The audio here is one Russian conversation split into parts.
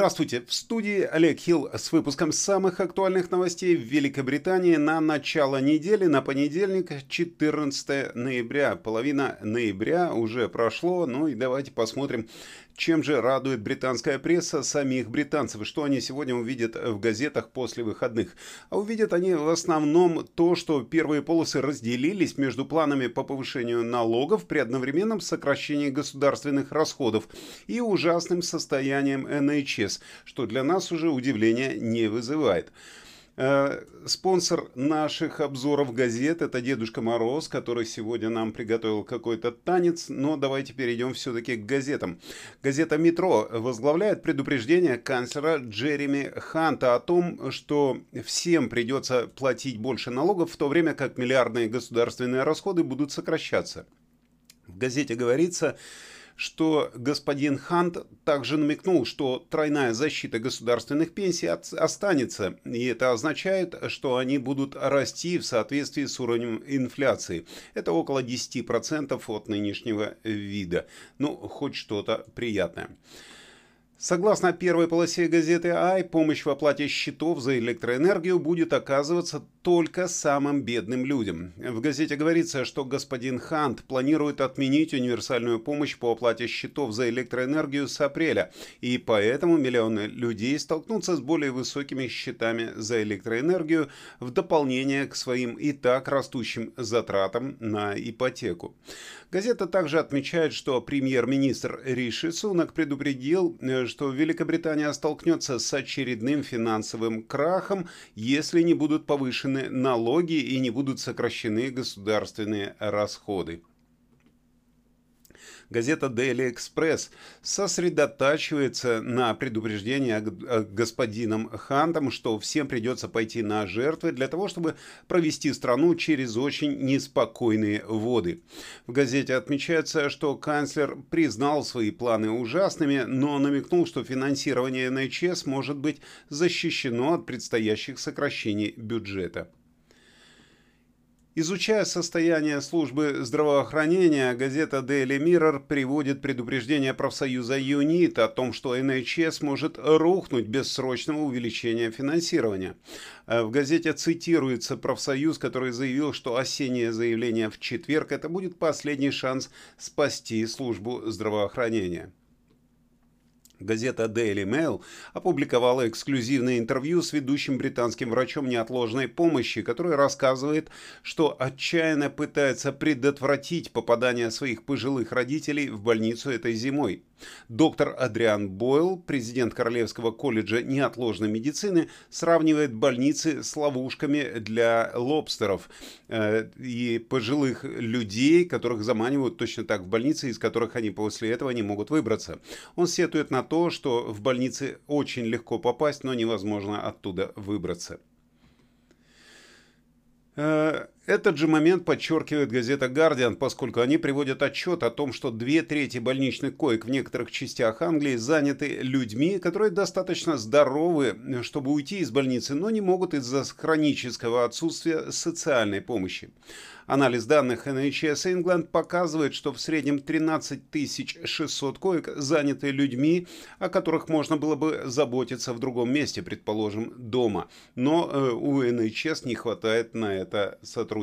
Здравствуйте! В студии Олег Хилл с выпуском самых актуальных новостей в Великобритании на начало недели, на понедельник, 14 ноября. Половина ноября уже прошло, ну и давайте посмотрим, чем же радует британская пресса самих британцев? Что они сегодня увидят в газетах после выходных? А увидят они в основном то, что первые полосы разделились между планами по повышению налогов при одновременном сокращении государственных расходов и ужасным состоянием NHS, что для нас уже удивления не вызывает. Э, спонсор наших обзоров газет – это Дедушка Мороз, который сегодня нам приготовил какой-то танец, но давайте перейдем все-таки к газетам. Газета «Метро» возглавляет предупреждение канцлера Джереми Ханта о том, что всем придется платить больше налогов, в то время как миллиардные государственные расходы будут сокращаться. В газете говорится, что господин Хант также намекнул, что тройная защита государственных пенсий останется, и это означает, что они будут расти в соответствии с уровнем инфляции. Это около 10% от нынешнего вида. Ну, хоть что-то приятное. Согласно первой полосе газеты «Ай», помощь в оплате счетов за электроэнергию будет оказываться только самым бедным людям. В газете говорится, что господин Хант планирует отменить универсальную помощь по оплате счетов за электроэнергию с апреля, и поэтому миллионы людей столкнутся с более высокими счетами за электроэнергию в дополнение к своим и так растущим затратам на ипотеку. Газета также отмечает, что премьер-министр Риши Сунак предупредил, что Великобритания столкнется с очередным финансовым крахом, если не будут повышены налоги и не будут сокращены государственные расходы газета Daily Express сосредотачивается на предупреждении господином Хантом, что всем придется пойти на жертвы для того, чтобы провести страну через очень неспокойные воды. В газете отмечается, что канцлер признал свои планы ужасными, но намекнул, что финансирование НХС может быть защищено от предстоящих сокращений бюджета. Изучая состояние службы здравоохранения, газета Daily Mirror приводит предупреждение профсоюза ЮНИТ о том, что НХС может рухнуть без срочного увеличения финансирования. Э, в газете цитируется профсоюз, который заявил, что осеннее заявление в четверг – это будет последний шанс спасти службу здравоохранения. Газета Daily Mail опубликовала эксклюзивное интервью с ведущим британским врачом неотложной помощи, который рассказывает, что отчаянно пытается предотвратить попадание своих пожилых родителей в больницу этой зимой. Доктор Адриан Бойл, президент Королевского колледжа неотложной медицины, сравнивает больницы с ловушками для лобстеров э, и пожилых людей, которых заманивают точно так в больницы, из которых они после этого не могут выбраться. Он сетует на то, что в больнице очень легко попасть, но невозможно оттуда выбраться. Этот же момент подчеркивает газета «Гардиан», поскольку они приводят отчет о том, что две трети больничных коек в некоторых частях Англии заняты людьми, которые достаточно здоровы, чтобы уйти из больницы, но не могут из-за хронического отсутствия социальной помощи. Анализ данных NHS England показывает, что в среднем 13 600 коек заняты людьми, о которых можно было бы заботиться в другом месте, предположим, дома. Но э, у NHS не хватает на это сотрудников.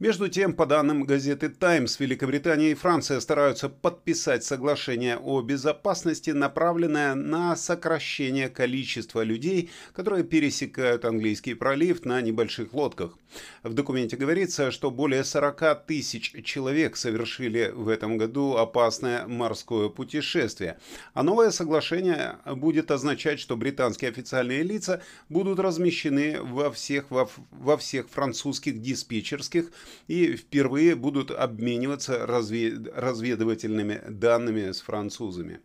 Между тем, по данным газеты «Таймс», Великобритания и Франция стараются подписать соглашение о безопасности, направленное на сокращение количества людей, которые пересекают английский пролив на небольших лодках. В документе говорится, что более 40 тысяч человек совершили в этом году опасное морское путешествие. А новое соглашение будет означать, что британские официальные лица будут размещены во всех, во, во всех французских диспетчерских и впервые будут обмениваться разве, разведывательными данными с французами.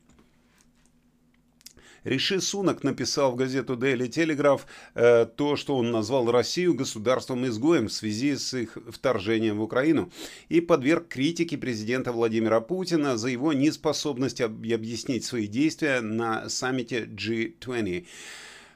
Риши Сунак написал в газету Daily Telegraph э, то, что он назвал Россию государством-изгоем в связи с их вторжением в Украину и подверг критике президента Владимира Путина за его неспособность об- объяснить свои действия на саммите G20.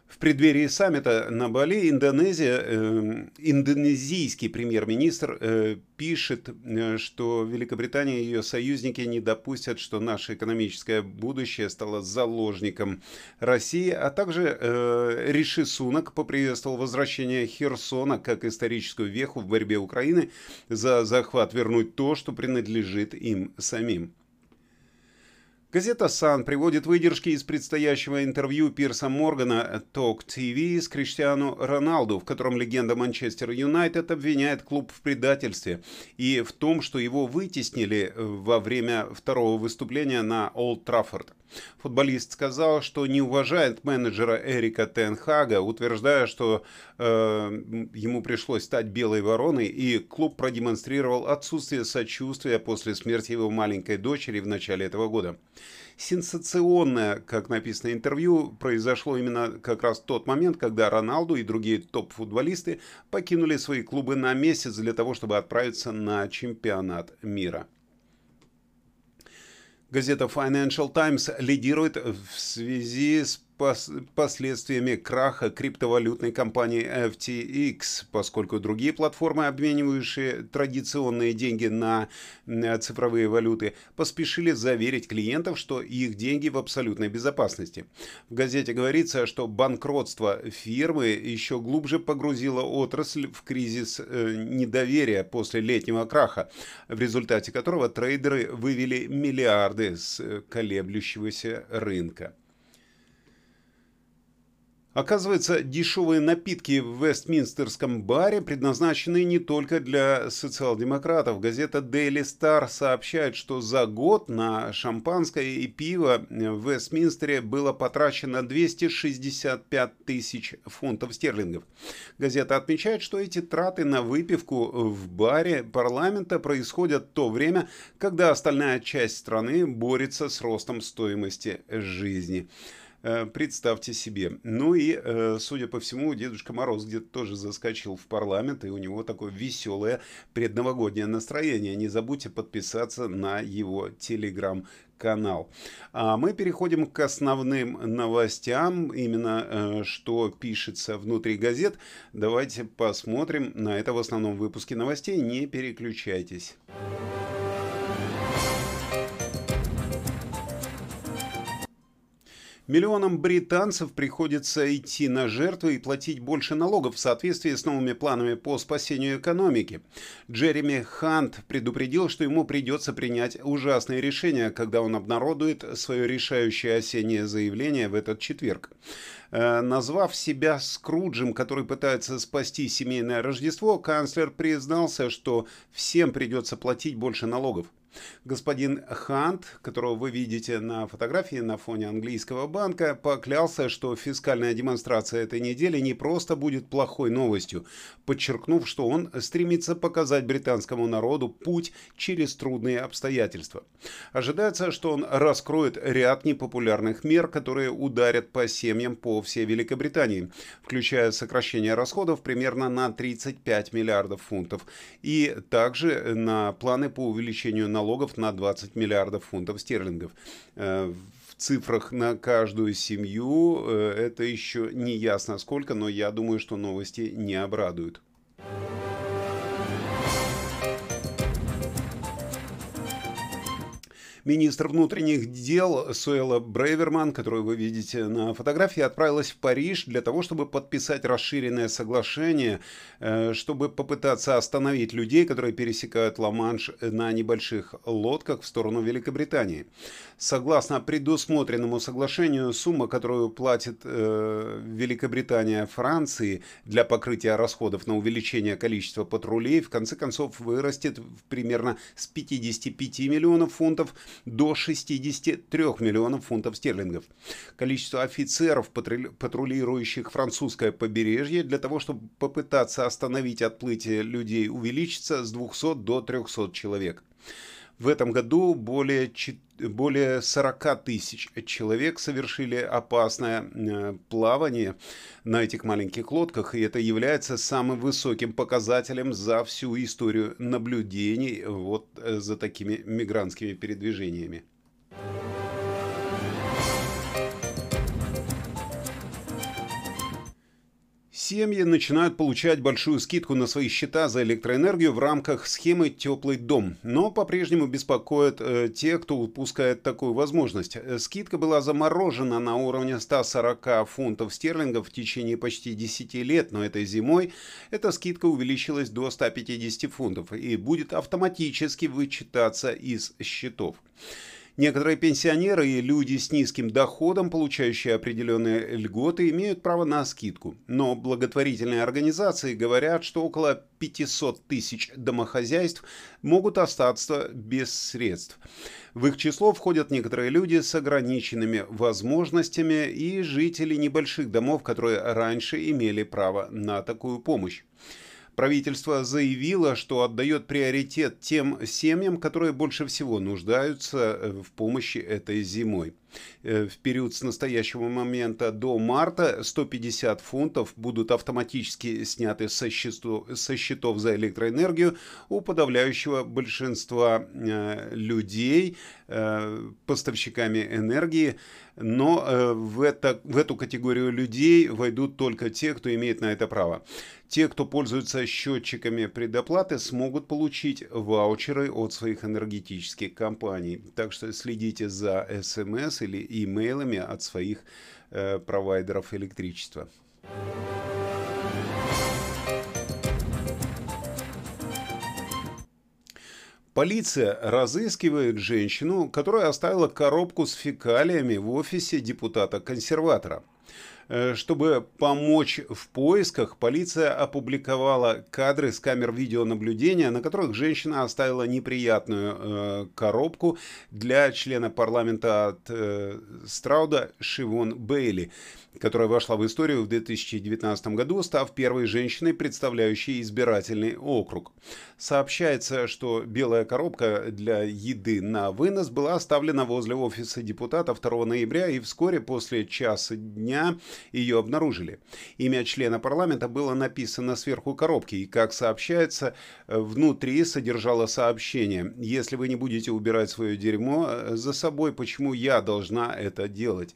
В преддверии саммита на Бали Индонезия, э, индонезийский премьер-министр э, пишет, э, что Великобритания и ее союзники не допустят, что наше экономическое будущее стало заложником России, а также э, Риши Сунак поприветствовал возвращение Херсона как историческую веху в борьбе Украины за захват вернуть то, что принадлежит им самим. Газета «Сан» приводит выдержки из предстоящего интервью Пирса Моргана Talk TV с Криштиану Роналду, в котором легенда Манчестер Юнайтед обвиняет клуб в предательстве и в том, что его вытеснили во время второго выступления на Олд Траффорд. Футболист сказал, что не уважает менеджера Эрика Тенхага, утверждая, что э, ему пришлось стать белой вороной, и клуб продемонстрировал отсутствие сочувствия после смерти его маленькой дочери в начале этого года. Сенсационное, как написано интервью, произошло именно как раз в тот момент, когда Роналду и другие топ-футболисты покинули свои клубы на месяц для того, чтобы отправиться на чемпионат мира. Газета Financial Times лидирует в связи с последствиями краха криптовалютной компании FTX, поскольку другие платформы, обменивающие традиционные деньги на цифровые валюты, поспешили заверить клиентов, что их деньги в абсолютной безопасности. В газете говорится, что банкротство фирмы еще глубже погрузило отрасль в кризис э, недоверия после летнего краха, в результате которого трейдеры вывели миллиарды с э, колеблющегося рынка. Оказывается, дешевые напитки в Вестминстерском баре предназначены не только для социал-демократов. Газета Daily Star сообщает, что за год на шампанское и пиво в Вестминстере было потрачено 265 тысяч фунтов стерлингов. Газета отмечает, что эти траты на выпивку в баре парламента происходят в то время, когда остальная часть страны борется с ростом стоимости жизни. Э, представьте себе. Ну и, э, судя по всему, Дедушка Мороз где-то тоже заскочил в парламент, и у него такое веселое предновогоднее настроение. Не забудьте подписаться на его телеграм-канал. А мы переходим к основным новостям, именно э, что пишется внутри газет. Давайте посмотрим на это в основном выпуске новостей. Не переключайтесь. Миллионам британцев приходится идти на жертвы и платить больше налогов в соответствии с новыми планами по спасению экономики. Джереми Хант предупредил, что ему придется принять ужасные решения, когда он обнародует свое решающее осеннее заявление в этот четверг. Э, назвав себя Скруджем, который пытается спасти семейное Рождество, канцлер признался, что всем придется платить больше налогов. Господин Хант, которого вы видите на фотографии на фоне английского банка, поклялся, что фискальная демонстрация этой недели не просто будет плохой новостью, подчеркнув, что он стремится показать британскому народу путь через трудные обстоятельства. Ожидается, что он раскроет ряд непопулярных мер, которые ударят по семьям по всей Великобритании, включая сокращение расходов примерно на 35 миллиардов фунтов и также на планы по увеличению налогов налогов на 20 миллиардов фунтов стерлингов. Э, в цифрах на каждую семью э, это еще не ясно сколько, но я думаю, что новости не обрадуют. Министр внутренних дел Суэла Брейверман, которую вы видите на фотографии, отправилась в Париж для того, чтобы подписать расширенное соглашение, э, чтобы попытаться остановить людей, которые пересекают Ла-Манш на небольших лодках в сторону Великобритании. Согласно предусмотренному соглашению, сумма, которую платит э, Великобритания Франции для покрытия расходов на увеличение количества патрулей, в конце концов вырастет примерно с 55 миллионов фунтов до 63 миллионов фунтов стерлингов. Количество офицеров, патрулирующих французское побережье, для того, чтобы попытаться остановить отплытие людей, увеличится с 200 до 300 человек. В этом году более, более 40 тысяч человек совершили опасное э, плавание на этих маленьких лодках, и это является самым высоким показателем за всю историю наблюдений вот э, за такими мигрантскими передвижениями. Семьи начинают получать большую скидку на свои счета за электроэнергию в рамках схемы «Теплый дом», но по-прежнему беспокоят э, те, кто упускает такую возможность. Э, скидка была заморожена на уровне 140 фунтов стерлингов в течение почти 10 лет, но этой зимой эта скидка увеличилась до 150 фунтов и будет автоматически вычитаться из счетов. Некоторые пенсионеры и люди с низким доходом, получающие определенные льготы, имеют право на скидку. Но благотворительные организации говорят, что около 500 тысяч домохозяйств могут остаться без средств. В их число входят некоторые люди с ограниченными возможностями и жители небольших домов, которые раньше имели право на такую помощь. Правительство заявило, что отдает приоритет тем семьям, которые больше всего нуждаются э, в помощи этой зимой. Э, в период с настоящего момента до марта 150 фунтов будут автоматически сняты со счетов, со счетов за электроэнергию у подавляющего большинства э, людей, поставщиками энергии, но в, это, в эту категорию людей войдут только те, кто имеет на это право. Те, кто пользуется счетчиками предоплаты, смогут получить ваучеры от своих энергетических компаний. Так что следите за смс или имейлами от своих э, провайдеров электричества. Полиция разыскивает женщину, которая оставила коробку с фекалиями в офисе депутата-консерватора. Э, чтобы помочь в поисках, полиция опубликовала кадры с камер видеонаблюдения, на которых женщина оставила неприятную э, коробку для члена парламента от э, Страуда Шивон Бейли которая вошла в историю в 2019 году, став первой женщиной, представляющей избирательный округ. Сообщается, что белая коробка для еды на вынос была оставлена возле офиса депутата 2 ноября и вскоре после часа дня ее обнаружили. Имя члена парламента было написано сверху коробки и, как сообщается, внутри содержало сообщение «Если вы не будете убирать свое дерьмо за собой, почему я должна это делать?»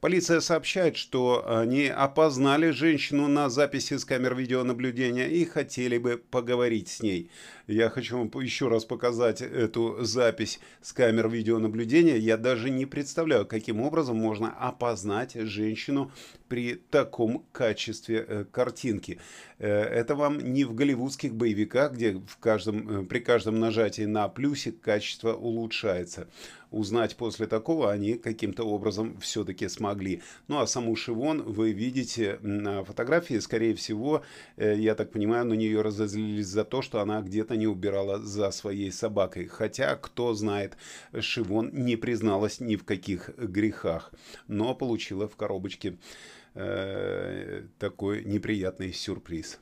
Полиция сообщает, что они опознали женщину на записи с камер видеонаблюдения и хотели бы поговорить с ней. Я хочу вам еще раз показать эту запись с камер видеонаблюдения. Я даже не представляю, каким образом можно опознать женщину при таком качестве э, картинки. Э, это вам не в голливудских боевиках, где в каждом, э, при каждом нажатии на плюсик качество улучшается. Узнать после такого они каким-то образом все-таки смогли. Ну а саму Шивон вы видите на фотографии, скорее всего, я так понимаю, на нее разозлились за то, что она где-то не убирала за своей собакой. Хотя, кто знает, Шивон не призналась ни в каких грехах, но получила в коробочке э, такой неприятный сюрприз.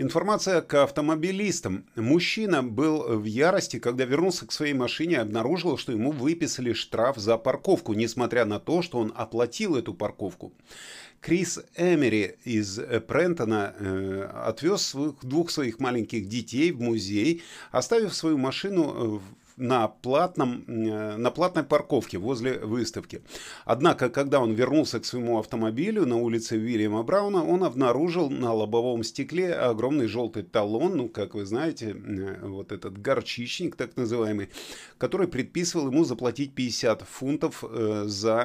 Информация к автомобилистам. Мужчина был в ярости, когда вернулся к своей машине и обнаружил, что ему выписали штраф за парковку, несмотря на то, что он оплатил эту парковку. Крис Эмери из Прентона э, отвез своих, двух своих маленьких детей в музей, оставив свою машину в на, платном, э, на платной парковке возле выставки. Однако, когда он вернулся к своему автомобилю на улице Уильяма Брауна, он обнаружил на лобовом стекле огромный желтый талон, ну, как вы знаете, э, вот этот горчичник, так называемый, который предписывал ему заплатить 50 фунтов э, за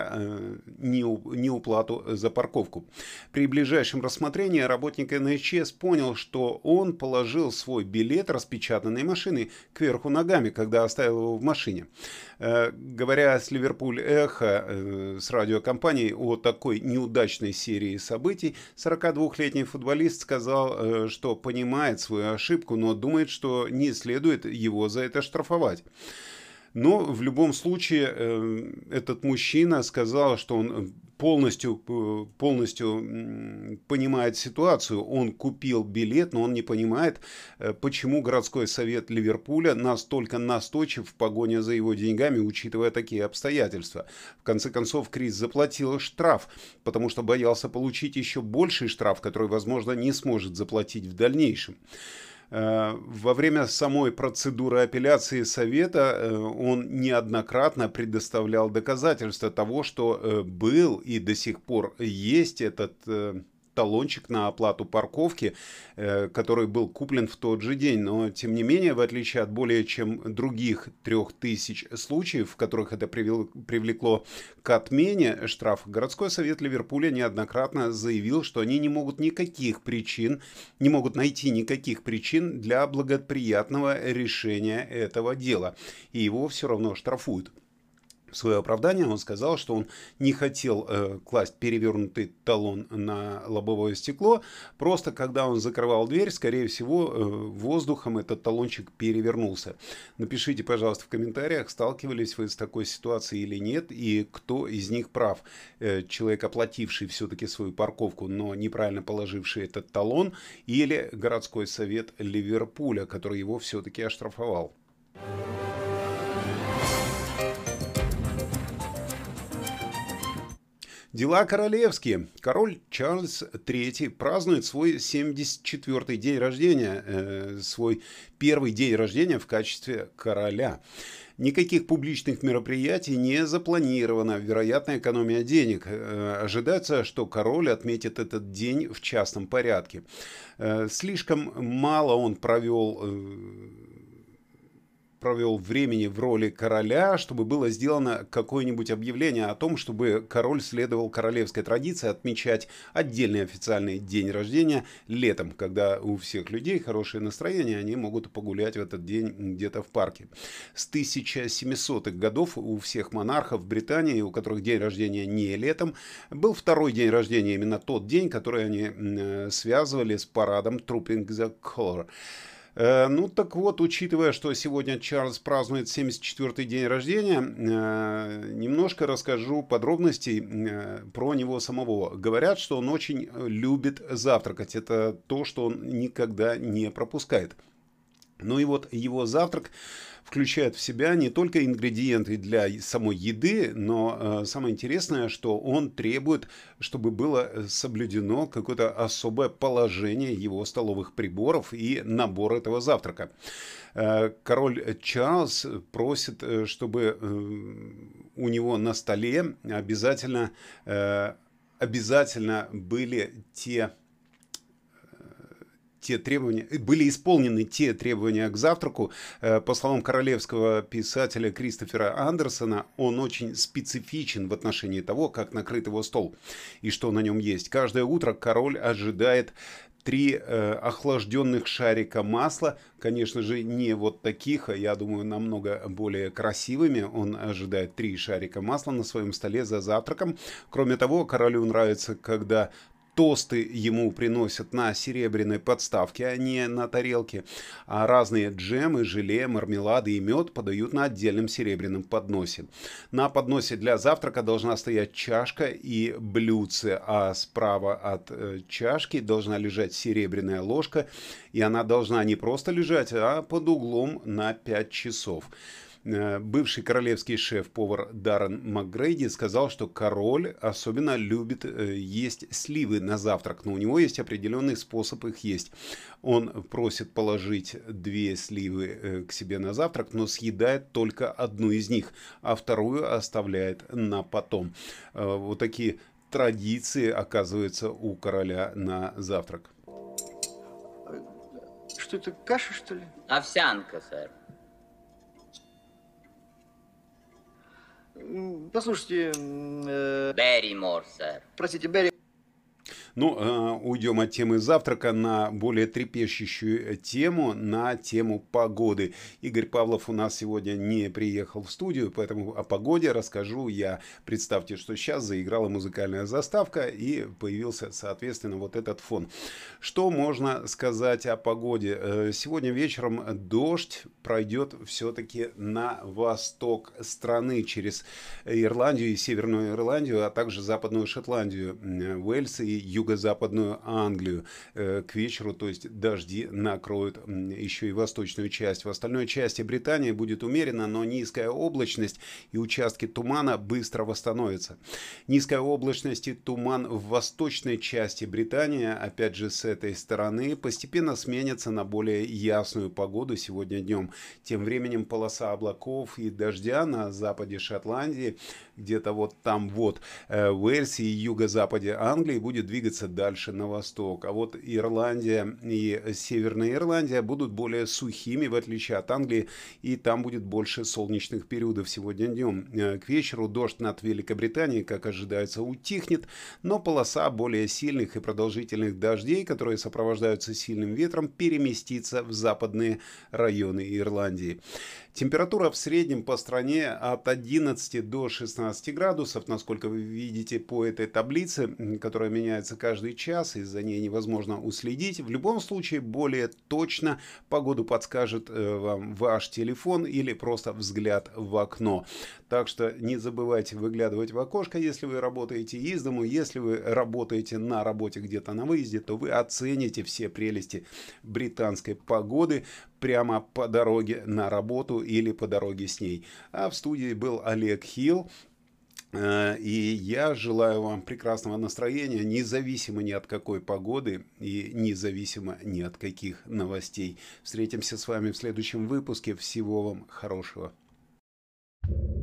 неуплату за парковку. При ближайшем рассмотрении работник НХС понял, что он положил свой билет распечатанной машины кверху ногами, когда оставил оставил его в машине. Э, говоря с Ливерпуль Эхо, э, с радиокомпанией о такой неудачной серии событий, 42-летний футболист сказал, э, что понимает свою ошибку, но думает, что не следует его за это штрафовать. Но в любом случае этот мужчина сказал, что он полностью, э, полностью понимает ситуацию. Он купил билет, но он не понимает, э, почему городской совет Ливерпуля настолько настойчив в погоне за его деньгами, учитывая такие обстоятельства. В конце концов, Крис заплатил штраф, потому что боялся получить еще больший штраф, который, возможно, не сможет заплатить в дальнейшем. Э, во время самой процедуры апелляции Совета э, он неоднократно предоставлял доказательства того, что э, был и до сих пор есть этот талончик на оплату парковки, э, который был куплен в тот же день. Но, тем не менее, в отличие от более чем других трех тысяч случаев, в которых это привлекло к отмене штрафа, городской совет Ливерпуля неоднократно заявил, что они не могут никаких причин, не могут найти никаких причин для благоприятного решения этого дела. И его все равно штрафуют. Свое оправдание он сказал, что он не хотел э, класть перевернутый талон на лобовое стекло, просто когда он закрывал дверь, скорее всего, э, воздухом этот талончик перевернулся. Напишите, пожалуйста, в комментариях, сталкивались вы с такой ситуацией или нет, и кто из них прав. Э, человек, оплативший все-таки свою парковку, но неправильно положивший этот талон, или городской совет Ливерпуля, который его все-таки оштрафовал. Дела королевские. Король Чарльз III празднует свой 74-й день рождения, э, свой первый день рождения в качестве короля. Никаких публичных мероприятий не запланировано, вероятно, экономия денег. Э, ожидается, что король отметит этот день в частном порядке. Э, слишком мало он провел э, провел времени в роли короля, чтобы было сделано какое-нибудь объявление о том, чтобы король следовал королевской традиции отмечать отдельный официальный день рождения летом, когда у всех людей хорошее настроение, они могут погулять в этот день где-то в парке. С 1700-х годов у всех монархов Британии, у которых день рождения не летом, был второй день рождения, именно тот день, который они э, связывали с парадом Trooping the Color. Э, ну так вот, учитывая, что сегодня Чарльз празднует 74-й день рождения, э, немножко расскажу подробностей э, про него самого. Говорят, что он очень любит завтракать. Это то, что он никогда не пропускает. Ну и вот его завтрак включает в себя не только ингредиенты для самой еды, но э, самое интересное, что он требует, чтобы было соблюдено какое-то особое положение его столовых приборов и набор этого завтрака. Э, король Чарльз просит, э, чтобы э, у него на столе обязательно, э, обязательно были те те требования, были исполнены те требования к завтраку. Э, по словам королевского писателя Кристофера Андерсона, он очень специфичен в отношении того, как накрыт его стол и что на нем есть. Каждое утро король ожидает три э, охлажденных шарика масла, конечно же, не вот таких, а я думаю, намного более красивыми. Он ожидает три шарика масла на своем столе за завтраком. Кроме того, королю нравится, когда тосты ему приносят на серебряной подставке, а не на тарелке, а разные джемы, желе, мармелады и мед подают на отдельном серебряном подносе. На подносе для завтрака должна стоять чашка и блюдце, а справа от э, чашки должна лежать серебряная ложка, и она должна не просто лежать, а под углом на 5 часов. Э, бывший королевский шеф-повар Даррен МакГрейди сказал, что король особенно любит э, есть сливы на завтрак, но у него есть определенный способ их есть. Он просит положить две сливы э, к себе на завтрак, но съедает только одну из них, а вторую оставляет на потом. Вот такие традиции, оказывается, у короля на завтрак. Что это, каша, что ли? Овсянка, сэр. Послушайте... Э... Берримор, сэр. Простите, Берри... Ну, э, уйдем от темы завтрака на более трепещущую тему, на тему погоды. Игорь Павлов у нас сегодня не приехал в студию, поэтому о погоде расскажу я. Представьте, что сейчас заиграла музыкальная заставка и появился, соответственно, вот этот фон. Что можно сказать о погоде? Э, сегодня вечером дождь пройдет все-таки на восток страны через Ирландию и Северную Ирландию, а также Западную Шотландию, Уэльс и Юг юго-западную Англию к вечеру, то есть дожди накроют еще и восточную часть. В остальной части Британии будет умеренно, но низкая облачность и участки тумана быстро восстановятся. Низкая облачность и туман в восточной части Британии, опять же с этой стороны, постепенно сменятся на более ясную погоду сегодня днем. Тем временем полоса облаков и дождя на западе Шотландии, где-то вот там вот э, в Уэльсе и юго-западе Англии будет двигаться дальше на восток. А вот Ирландия и Северная Ирландия будут более сухими, в отличие от Англии, и там будет больше солнечных периодов сегодня днем. Э, к вечеру дождь над Великобританией, как ожидается, утихнет, но полоса более сильных и продолжительных дождей, которые сопровождаются сильным ветром, переместится в западные районы Ирландии. Температура в среднем по стране от 11 до 16 градусов, насколько вы видите по этой таблице, которая меняется каждый час, и за ней невозможно уследить. В любом случае, более точно погоду подскажет э, вам ваш телефон или просто взгляд в окно. Так что не забывайте выглядывать в окошко, если вы работаете из дому. Если вы работаете на работе где-то на выезде, то вы оцените все прелести британской погоды прямо по дороге на работу или по дороге с ней. А в студии был Олег Хилл. Э, и я желаю вам прекрасного настроения, независимо ни от какой погоды и независимо ни от каких новостей. Встретимся с вами в следующем выпуске. Всего вам хорошего. thank you